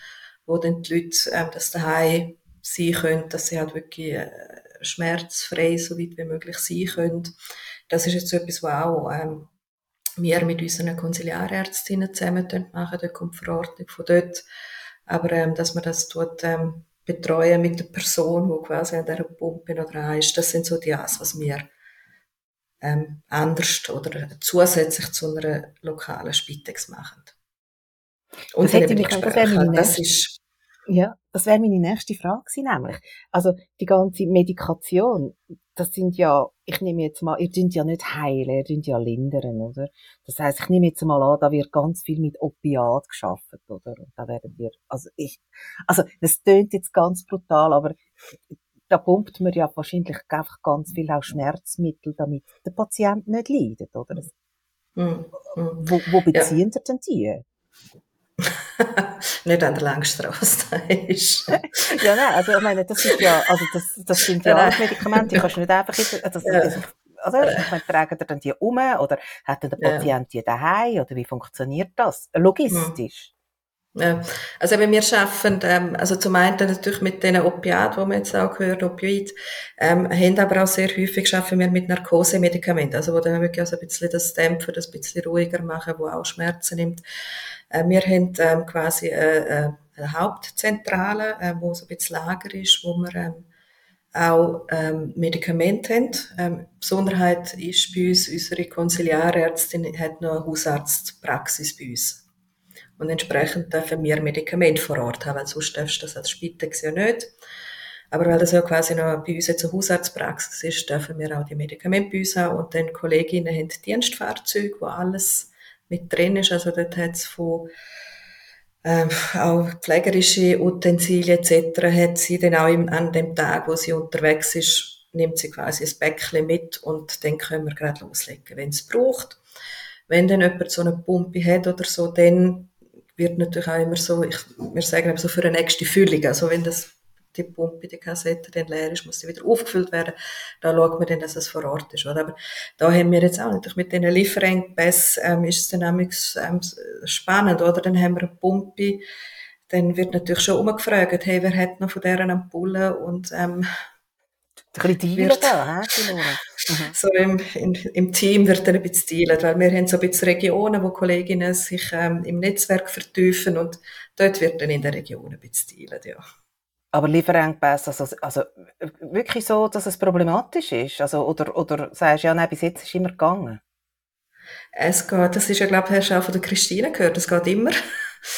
wo dann die Leute ähm, das daheim sein können, dass sie halt wirklich äh, schmerzfrei so weit wie möglich sein können. Das ist jetzt so etwas, was auch ähm, wir mit unseren Konsiliarärztinnen zusammen machen, da kommt die Verordnung von dort. Aber ähm, dass man das tut, ähm, betreuen mit der Person, die quasi an dieser Pumpe noch dran ist. Das sind so die As, was wir ähm, anders oder zusätzlich zu einer lokalen Spitex machen. Und das, hätte mich, das, das ist ja, das wäre meine nächste Frage gewesen, nämlich. Also, die ganze Medikation, das sind ja, ich nehme jetzt mal, ihr dünnt ja nicht heilen, ihr dünnt ja lindern, oder? Das heißt, ich nehme jetzt mal an, da wird ganz viel mit Opiat geschafft, oder? Und da werden wir, also ich, also, das tönt jetzt ganz brutal, aber da pumpt man ja wahrscheinlich einfach ganz viel auch Schmerzmittel, damit der Patient nicht leidet, oder? Mm, mm. Wo, wo beziehen ja. denn die? nicht an der Langstrasse ist. ja, nein, also ich meine, das ist ja, also das, das sind ja alles Medikamente, die kannst du nicht einfach, das, ja. also, ich meine, tragen ihr dann die um, oder hat der Patient die daheim, oder wie funktioniert das? Logistisch? Also wenn wir schaffen, ähm, also zum einen natürlich mit den Opiaten, die wir jetzt auch gehört, Opioid, ähm, haben aber auch sehr häufig schaffen wir mit Narkosemedikamenten, also wo dann wirklich also ein bisschen das dämpfen, das ein bisschen ruhiger machen, wo auch Schmerzen nimmt. Äh, wir haben ähm, quasi äh, äh, eine Hauptzentrale, äh, wo so ein bisschen Lager ist, wo wir ähm, auch ähm, Medikamente haben. Ähm, Besonderheit ist bei uns, unsere Konsiliarärztin hat noch eine Hausarztpraxis bei uns. Und entsprechend dürfen wir Medikamente vor Ort haben, weil sonst darfst du das als Spitex ja nicht. Aber weil das ja quasi noch bei uns jetzt eine Hausarztpraxis ist, dürfen wir auch die Medikamente bei uns haben. Und dann Kolleginnen haben Dienstfahrzeuge, wo alles mit drin ist. Also dort hat es von äh, auch pflegerische Utensilien etc. hat sie dann auch im, an dem Tag, wo sie unterwegs ist, nimmt sie quasi ein Päckchen mit und dann können wir gerade loslegen, wenn es braucht. Wenn dann jemand so eine Pumpe hat oder so, dann wird natürlich auch immer so, ich, wir sagen eben so für eine nächste Füllung, also wenn das die Pumpe, die Kassette dann leer ist, muss sie wieder aufgefüllt werden. Da schaut man dann, dass es vor Ort ist. Oder? Aber da haben wir jetzt auch natürlich mit diesen Lieferengpässen, ähm, ist es dann ähm, spannend, oder? Dann haben wir eine Pumpe, dann wird natürlich schon umgefragt, hey, wer hat noch von deren Ampulle und, ähm, ein bisschen wird, da, mhm. so im, in, im Team wird dann ein bisschen teilen, weil wir haben so ein bisschen Regionen, wo Kolleginnen sich ähm, im Netzwerk vertiefen und dort wird dann in der Region ein bisschen teilen, ja. Aber Lieferengpässe, also, also wirklich so, dass es problematisch ist? Also, oder, oder sagst du, ja, nein, bis jetzt ist es immer gegangen? Es geht, das ist ja, glaube ich, hast du auch von der Christine gehört, es geht immer.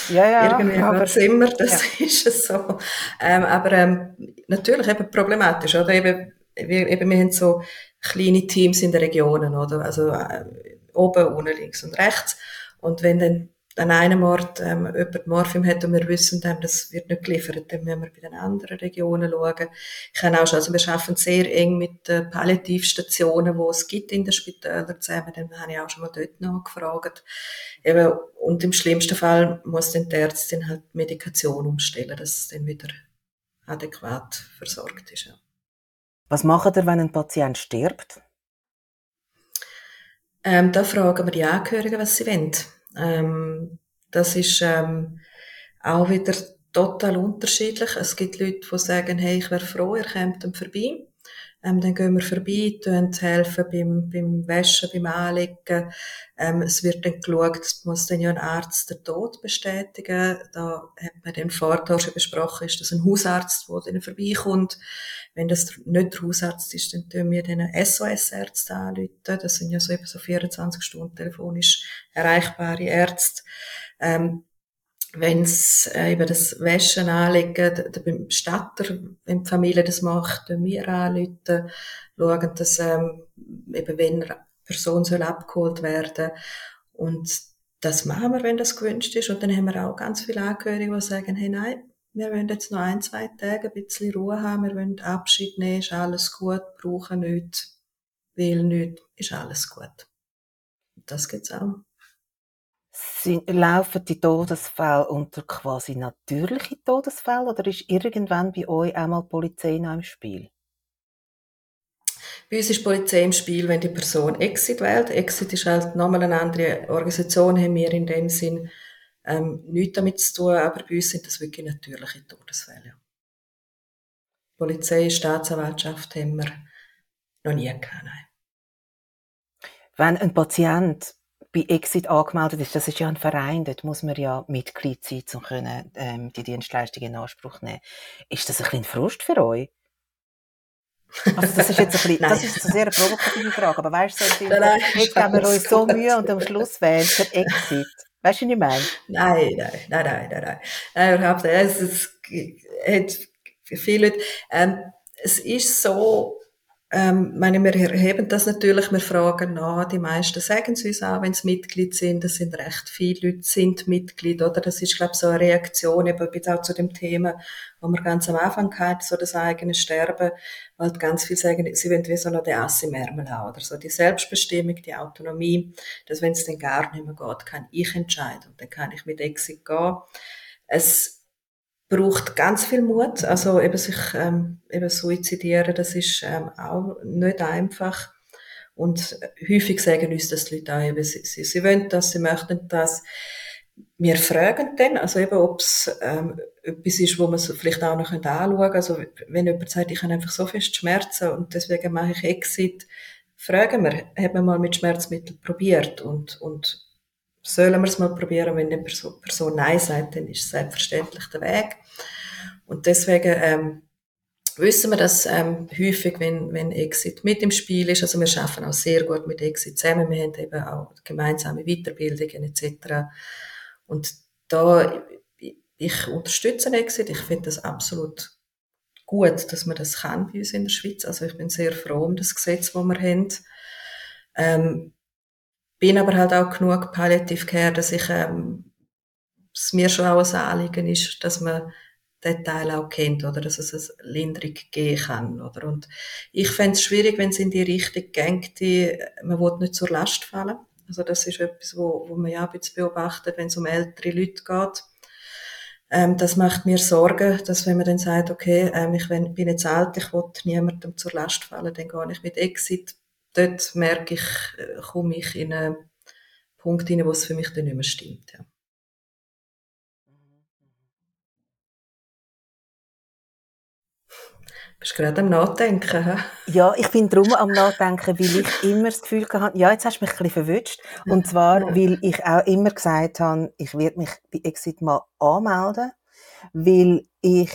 Ja, ja. Irgendwie aber, immer, das ja. ist es so. Ähm, aber ähm, natürlich eben problematisch, oder? Eben, wir, eben, wir haben so kleine Teams in den Regionen, oder? Also äh, oben, unten, links und rechts. Und wenn dann an einem Ort ähm, jemand Morphium hat und wir wissen dann, das wird nicht geliefert, dann müssen wir bei den anderen Regionen schauen. Ich kann auch schon, also wir arbeiten sehr eng mit den Palliativstationen, die es gibt in den Spitälern zusammen, dann habe ich auch schon mal dort nachgefragt. Eben, und im schlimmsten Fall muss dann die Ärztin halt Medikation umstellen, dass es dann wieder adäquat versorgt ist. Ja. Was macht ihr, wenn ein Patient stirbt? Ähm, da fragen wir die Angehörigen, was sie wollen. Ähm, das ist ähm, auch wieder total unterschiedlich. Es gibt Leute, die sagen, hey, ich wäre froh, ihr kommt vorbei. Ähm, dann gehen wir vorbei, helfen beim, beim Waschen, beim Anlegen. Ähm, es wird dann geschaut, es muss dann ja ein Arzt den Tod bestätigen. Da hat man den Vorteil schon besprochen, ist das ein Hausarzt, der dann vorbeikommt. Wenn das nicht der Hausarzt ist, dann tun wir den SOS-Ärzte anrufen. Das sind ja so eben so 24 Stunden telefonisch erreichbare Ärzte. Ähm, wenn es äh, eben das Wäschen anlegen, beim Statter, wenn die Familie das macht, wir anrufen, schauen, dass ähm, eben wenn eine Person soll abgeholt werden und das machen wir, wenn das gewünscht ist. Und dann haben wir auch ganz viele Angehörige, die sagen, hey, nein, wir wollen jetzt noch ein, zwei Tage ein bisschen Ruhe haben, wir wollen Abschied nehmen, ist alles gut, brauchen nichts, will nichts, ist alles gut. Das gibt's auch. Sind, laufen die Todesfälle unter quasi natürliche Todesfälle oder ist irgendwann bei euch einmal die Polizei noch im Spiel? Bei uns ist die Polizei im Spiel, wenn die Person Exit wählt. Exit ist halt nochmal eine andere Organisation, haben wir in dem Sinn ähm, nichts damit zu tun, aber bei uns sind das wirklich natürliche Todesfälle. Polizei, Staatsanwaltschaft haben wir noch nie gehabt. Nein. Wenn ein Patient bei Exit angemeldet ist, das ist ja ein Verein, dort muss man ja Mitglied sein, um können, ähm, die Dienstleistung in Anspruch nehmen. Ist das ein bisschen Frust für euch? Also das ist jetzt ein bisschen, das ist eine sehr provokative Frage, aber weißt du, so nein, nein, jetzt geben wir uns so Mühe und am Schluss wählen der Exit. Weißt du, was ich meine? Nein, nein, nein, nein, nein, nein. nein überhaupt nicht. Es, es, es hat viele Leute, ähm, es ist so, ähm, meine, wir erheben das natürlich, wir fragen nach, die meisten sagen es uns auch, wenn sie Mitglied sind, das sind recht viele Leute, sind Mitglied, oder? Das ist, glaube ich, so eine Reaktion, eben auch zu dem Thema, wo wir ganz am Anfang hatten, so das eigene Sterben, weil ganz viele sagen, sie wollen wie so noch den Ass im Ärmel haben, oder so die Selbstbestimmung, die Autonomie, dass wenn es dann gar nicht mehr geht, kann ich entscheiden und dann kann ich mit Exit gehen. Es braucht ganz viel Mut. Also eben sich ähm, eben suizidieren, das ist ähm, auch nicht einfach. Und häufig sagen uns das die Leute auch, eben, sie, sie, sie wollen das, sie möchten das. Wir fragen dann, also eben, ob es ähm, etwas ist, wo man so vielleicht auch noch anschauen könnte. Also wenn jemand sagt, ich habe einfach so fest Schmerzen und deswegen mache ich Exit, fragen wir, haben wir mal mit Schmerzmitteln probiert und, und sollen wir es mal probieren, wenn die Person, Person Nein sagt, dann ist es selbstverständlich der Weg. Und deswegen ähm, wissen wir, dass ähm, häufig, wenn, wenn Exit mit im Spiel ist, also wir schaffen auch sehr gut mit Exit zusammen, wir haben eben auch gemeinsame Weiterbildungen etc. Und da, ich unterstütze Exit, ich finde das absolut gut, dass man das kann bei uns in der Schweiz. Also ich bin sehr froh um das Gesetz, das wir haben. Ähm, bin aber halt auch genug Palliative Care, dass ich, ähm, es mir schon auch ein Anliegen ist, dass man den Teil auch kennt, oder dass es eine Linderung geben kann, oder? Und ich fände es schwierig, wenn es in die Richtung geht, die, man will nicht zur Last fallen. Also das ist etwas, wo, wo man ja ein bisschen beobachtet, wenn es um ältere Leute geht. Ähm, das macht mir Sorgen, dass wenn man dann sagt, okay, ähm, ich bin jetzt alt, ich will niemandem zur Last fallen, dann gehe ich mit Exit dort merke ich, äh, komme ich in einen Punkt hinein, wo es für mich dann nicht mehr stimmt. Ja. Bist gerade am Nachdenken? He? Ja, ich bin drum am Nachdenken, weil ich immer das Gefühl hatte, ja, jetzt hast du mich ein bisschen verwünscht. Und zwar, weil ich auch immer gesagt habe, ich werde mich bei Exit mal anmelden, weil ich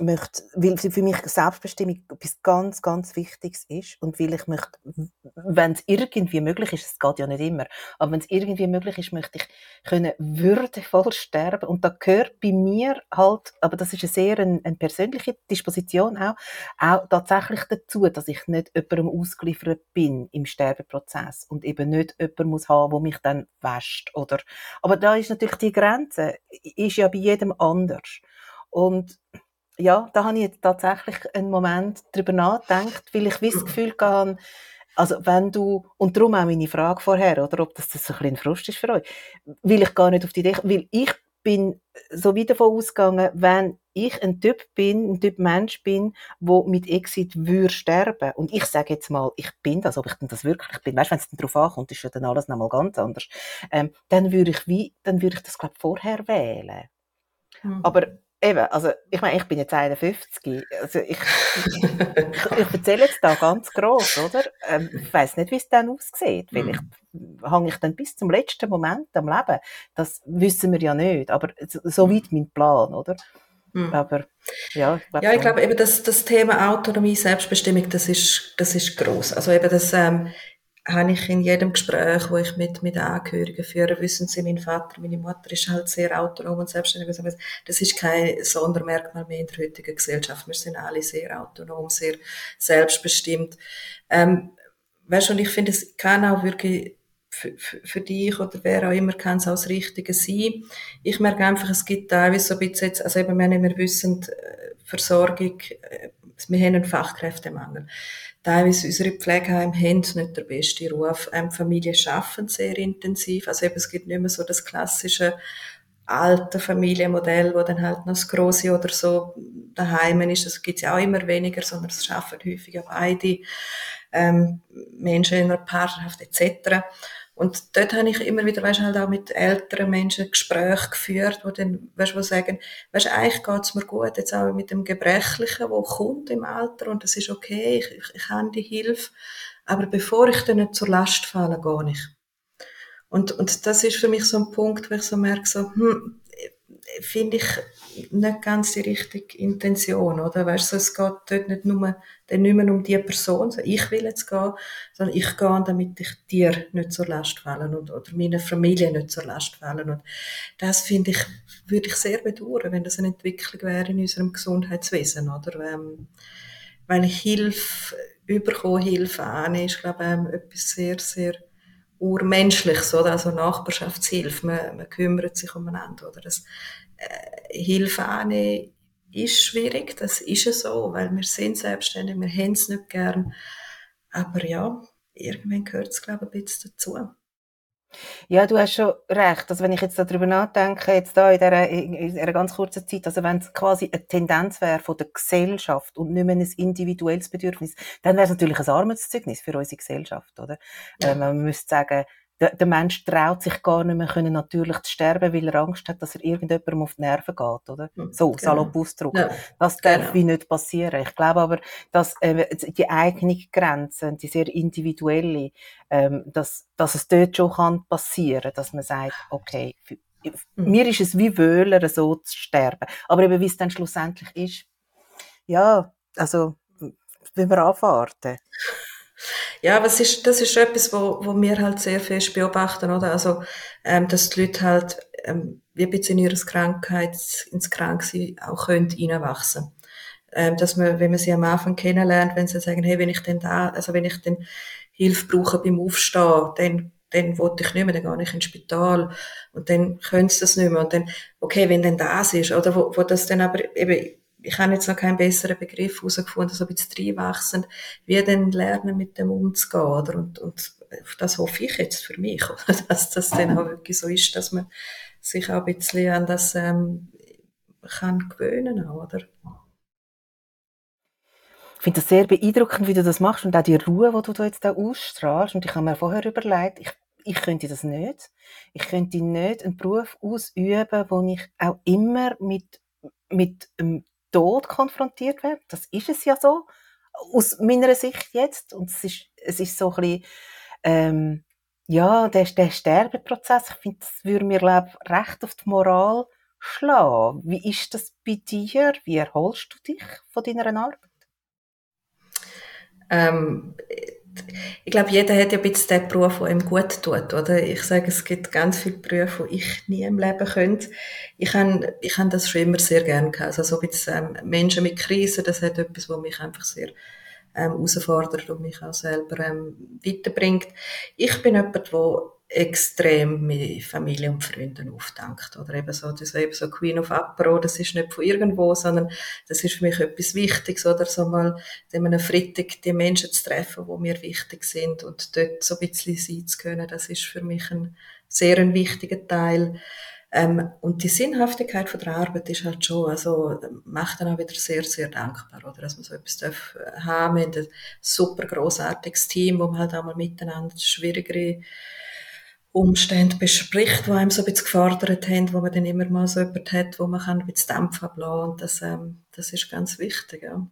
möchte, weil für mich Selbstbestimmung etwas ganz, ganz Wichtiges ist und weil ich möchte, wenn es irgendwie möglich ist, es geht ja nicht immer, aber wenn es irgendwie möglich ist, möchte ich können würdevoll sterben und da gehört bei mir halt, aber das ist eine sehr eine, eine persönliche Disposition auch, auch tatsächlich dazu, dass ich nicht jemandem ausgeliefert bin im Sterbeprozess und eben nicht jemand muss haben, wo mich dann wäscht oder, aber da ist natürlich die Grenze, ist ja bei jedem anders und ja, da habe ich jetzt tatsächlich einen Moment drüber nachgedacht, weil ich das Gefühl hatte, also wenn du, und darum auch meine Frage vorher, oder ob das, das ein bisschen Frust ist für euch, will ich gar nicht auf die Idee, weil ich bin so wieder davon ausgegangen, wenn ich ein Typ bin, ein Typ Mensch bin, wo mit Exit würde sterben. Und ich sage jetzt mal, ich bin das, ob ich denn das wirklich bin. Weißt, wenn es dann darauf ankommt, ist ja dann alles nochmal ganz anders. Ähm, dann würde ich wie, dann würde ich das, glaube vorher wählen. Mhm. Aber Eben, also ich meine, ich bin jetzt 51. Also ich, ich, ich erzähle jetzt da ganz groß, oder? Ähm, ich weiß nicht, wie es dann aussieht. Vielleicht mhm. hänge ich dann bis zum letzten Moment am Leben. Das wissen wir ja nicht. Aber so weit mein Plan, oder? Mhm. Aber ja, ich glaube. Ja, ich glaube eben, dass das Thema Autonomie, Selbstbestimmung, das ist, das ist groß. Also eben das, ähm, habe ich in jedem Gespräch, wo ich mit, mit Angehörigen führe, wissen Sie, mein Vater, meine Mutter ist halt sehr autonom und selbstständig. Das ist kein Sondermerkmal mehr in der heutigen Gesellschaft. Wir sind alle sehr autonom, sehr selbstbestimmt. Ähm, weißt und ich finde, es kann auch wirklich für, für, für dich oder wer auch immer kann es auch das Richtige sein. Ich merke einfach, es gibt teilweise so ein bisschen jetzt, also eben, wir, wir wissen, äh, Versorgung, äh, wir haben einen Fachkräftemangel teilweise unsere Pflegeheime haben nicht den besten Ruf. Ähm, Familien arbeiten sehr intensiv. Also eben, es gibt nicht mehr so das klassische alte Familienmodell, wo dann halt noch das Grosse oder so daheim ist. Das gibt's ja auch immer weniger, sondern es schaffen häufig auch beide ähm, Menschen in einer Partnerschaft etc. Und dort habe ich immer wieder, weißt, halt auch mit älteren Menschen Gespräche geführt, wo dann, weißt, wo sagen, weißt, eigentlich geht's mir gut, jetzt auch mit dem Gebrechlichen, wo kommt im Alter und das ist okay, ich, ich, ich habe die Hilfe, aber bevor ich dann nicht zur Last falle, gehe ich. Und, und das ist für mich so ein Punkt, wo ich so merke, so, hm, finde ich nicht ganz die richtige Intention, oder? Weißt du, es geht dort nicht nur, dann nicht mehr um die Person, so ich will jetzt gehen, sondern ich gehe, damit ich dir nicht zur Last fallen und, oder meiner Familie nicht zur Last fallen. Und das finde ich, würde ich sehr bedauern, wenn das eine Entwicklung wäre in unserem Gesundheitswesen, oder? Ähm, weil Hilfe, überkommen, Hilfe an, ist, glaube ich, ähm, etwas sehr, sehr Urmenschliches, oder? Also Nachbarschaftshilfe, man, man kümmert sich umeinander, oder? Das, äh, Hilfe annehmen ist schwierig, das ist es so, weil wir sind selbstständig, wir haben es nicht gern. Aber ja, irgendwann gehört es, glaube ich, ein bisschen dazu. Ja, du hast schon recht. Also wenn ich jetzt darüber nachdenke, jetzt da in dieser, in einer ganz kurzen Zeit, also wenn es quasi eine Tendenz wäre von der Gesellschaft und nicht mehr ein individuelles Bedürfnis, dann wäre es natürlich ein Armutszeugnis für unsere Gesellschaft, oder? Ja. Ähm, man müsste sagen, der, der Mensch traut sich gar nicht mehr können natürlich zu sterben, weil er Angst hat, dass er irgendjemandem auf die Nerven geht, oder? Hm, so, genau. salopp ausdrücken. Ja, das darf genau. wie nicht passieren. Ich glaube aber, dass äh, die eigene Grenzen, die sehr individuelle, ähm, dass, dass es dort schon kann passieren, dass man sagt, okay, für, mhm. mir ist es wie Wöhler, so zu sterben. Aber eben, wie es dann schlussendlich ist, ja, also, wenn wir anwarten. Ja, aber es ist, das ist etwas, wo, wo wir halt sehr fest beobachten, oder? Also, ähm, dass die Leute halt, ähm, wie ein in ihrer Krankheit, ins Kranksein auch können reinwachsen. Ähm, dass man, wenn man sie am Anfang kennenlernt, wenn sie sagen, hey, wenn ich denn da, also wenn ich denn Hilfe brauche beim Aufstehen, dann dann wollte ich nicht mehr, dann gehe ich ins Spital und dann können sie das nicht mehr und dann, okay, wenn denn das ist, oder wo, wo das dann aber eben ich habe jetzt noch keinen besseren Begriff herausgefunden, so ein bisschen reinwachsend, wie denn lernen, mit dem umzugehen, oder? Und, und das hoffe ich jetzt für mich, oder? dass das dann auch wirklich so ist, dass man sich auch ein bisschen an das ähm, kann gewöhnen auch, oder? Ich finde das sehr beeindruckend, wie du das machst und auch die Ruhe, die du da jetzt da ausstrahlst. Und ich habe mir vorher überlegt, ich, ich könnte das nicht. Ich könnte nicht einen Beruf ausüben, wo ich auch immer mit, mit einem Tod konfrontiert werden. Das ist es ja so, aus meiner Sicht jetzt. Und es ist, es ist so ein bisschen, ähm, ja, der, der Sterbeprozess, ich finde, das würde mir, glaube recht auf die Moral schlagen. Wie ist das bei dir? Wie erholst du dich von deiner Arbeit? Ähm, ich glaube, jeder hat ja ein bisschen den Beruf, der ihm gut tut, oder? Ich sage, es gibt ganz viele Berufe, die ich nie im Leben könnte. Ich habe, ich habe das schon immer sehr gerne gehabt. Also, so wie ähm, Menschen mit Krisen, das hat etwas, was mich einfach sehr, ähm, herausfordert und mich auch selber, ähm, weiterbringt. Ich bin jemand, der extrem mit Familie und Freunden aufdankt. Oder eben so, das eben so Queen of Apero, das ist nicht von irgendwo, sondern das ist für mich etwas Wichtiges, oder so mal an einem Freitag die Menschen zu treffen, die mir wichtig sind und dort so ein bisschen sein zu können, das ist für mich ein sehr ein wichtiger Teil. Ähm, und die Sinnhaftigkeit von der Arbeit ist halt schon, also, macht dann auch wieder sehr, sehr dankbar, oder? Dass man so etwas darf haben. Wir haben ein super grossartiges Team, wo man halt auch mal miteinander schwierigere Umstände bespricht, die einem so ein bisschen gefordert haben, wo man dann immer mal so jemand hat, wo man kann ein bisschen Dämpf ablassen und das, ähm, das ist ganz wichtig, ja.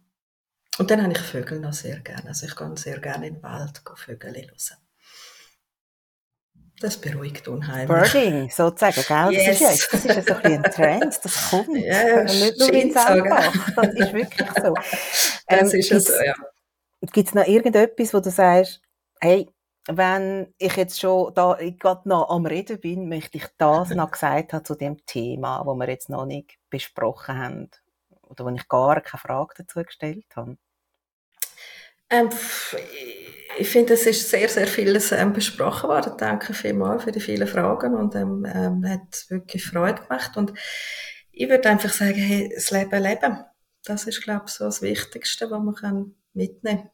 Und dann habe ich Vögel noch sehr gerne. Also ich gehe sehr gerne in den Wald Vögel hören. Das beruhigt unheimlich. Birding, sozusagen, gell? Yes. Das ist ja das ist ja so ein, ein Trend, das kommt. Ja, nicht nur in Sandbach, das ist wirklich so. Das ähm, ist ja so, ja. Gibt es noch irgendetwas, wo du sagst, hey, wenn ich jetzt schon da gerade noch am Reden bin, möchte ich das noch gesagt haben zu dem Thema, wo wir jetzt noch nicht besprochen haben oder wo ich gar keine Frage dazu gestellt habe. Ähm, ich finde, es ist sehr, sehr vieles ähm, besprochen worden. Danke vielmals für die vielen Fragen und ähm, ähm, hat wirklich Freude gemacht. Und ich würde einfach sagen, hey, das Leben leben. Das ist, glaube ich, so das Wichtigste, was man mitnehmen kann.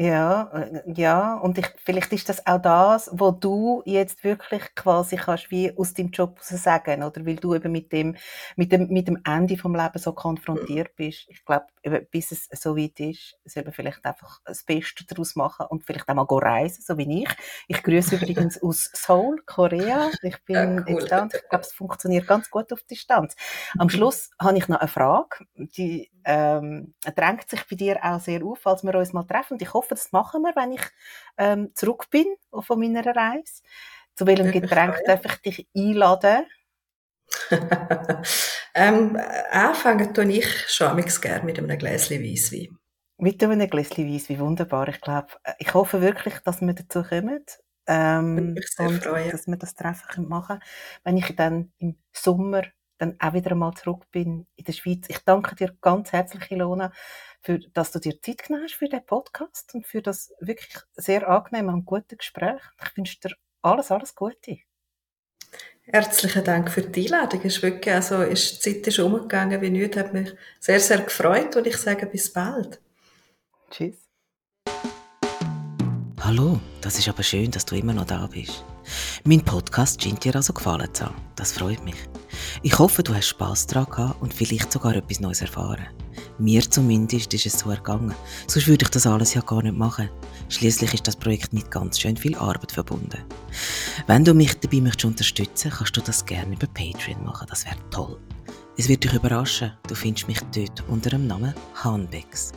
Ja, äh, ja, und ich, vielleicht ist das auch das, wo du jetzt wirklich quasi kannst wie aus deinem Job sagen, oder weil du eben mit dem, mit dem, mit dem Ende vom Leben so konfrontiert bist. Ich glaube, bis es so weit ist, soll man vielleicht einfach das Beste daraus machen und vielleicht auch mal reisen, so wie ich. Ich grüße übrigens aus Seoul, Korea. Ich bin ja, cool. jetzt da und ich glaube, es funktioniert ganz gut auf Distanz. Am Schluss habe ich noch eine Frage, die ähm, drängt sich bei dir auch sehr auf, als wir uns mal treffen. Und ich hoffe, das machen wir, wenn ich ähm, zurück bin von meiner Reise. Zu welchem Getränk darf ich dich einladen? ähm, anfangen tue ich schon gerne mit einem Gläschen Weisswein. Mit einem Gläschen Weisswein, wunderbar. Ich glaube, äh, ich hoffe wirklich, dass wir dazu kommen. Ähm, und freuen. dass wir das Treffen machen können. Wenn ich dann im Sommer dann auch wieder einmal zurück bin in der Schweiz. Ich danke dir ganz herzlich, Ilona, für, dass du dir Zeit genommen hast für den Podcast und für das wirklich sehr angenehme und gute Gespräch. Ich wünsche dir alles, alles Gute. Herzlichen Dank für die Einladung. Es ist wirklich, also, ist, die Zeit ist umgegangen wie nichts, hat mich sehr, sehr gefreut und ich sage bis bald. Tschüss. Hallo, das ist aber schön, dass du immer noch da bist. Mein Podcast scheint dir also gefallen zu haben. Das freut mich. Ich hoffe, du hast Spass daran gehabt und vielleicht sogar etwas Neues erfahren. Mir zumindest ist es so ergangen. Sonst würde ich das alles ja gar nicht machen. Schließlich ist das Projekt mit ganz schön viel Arbeit verbunden. Wenn du mich dabei möchtest unterstützen, kannst du das gerne über Patreon machen. Das wäre toll. Es wird dich überraschen. Du findest mich dort unter dem Namen Hanbex.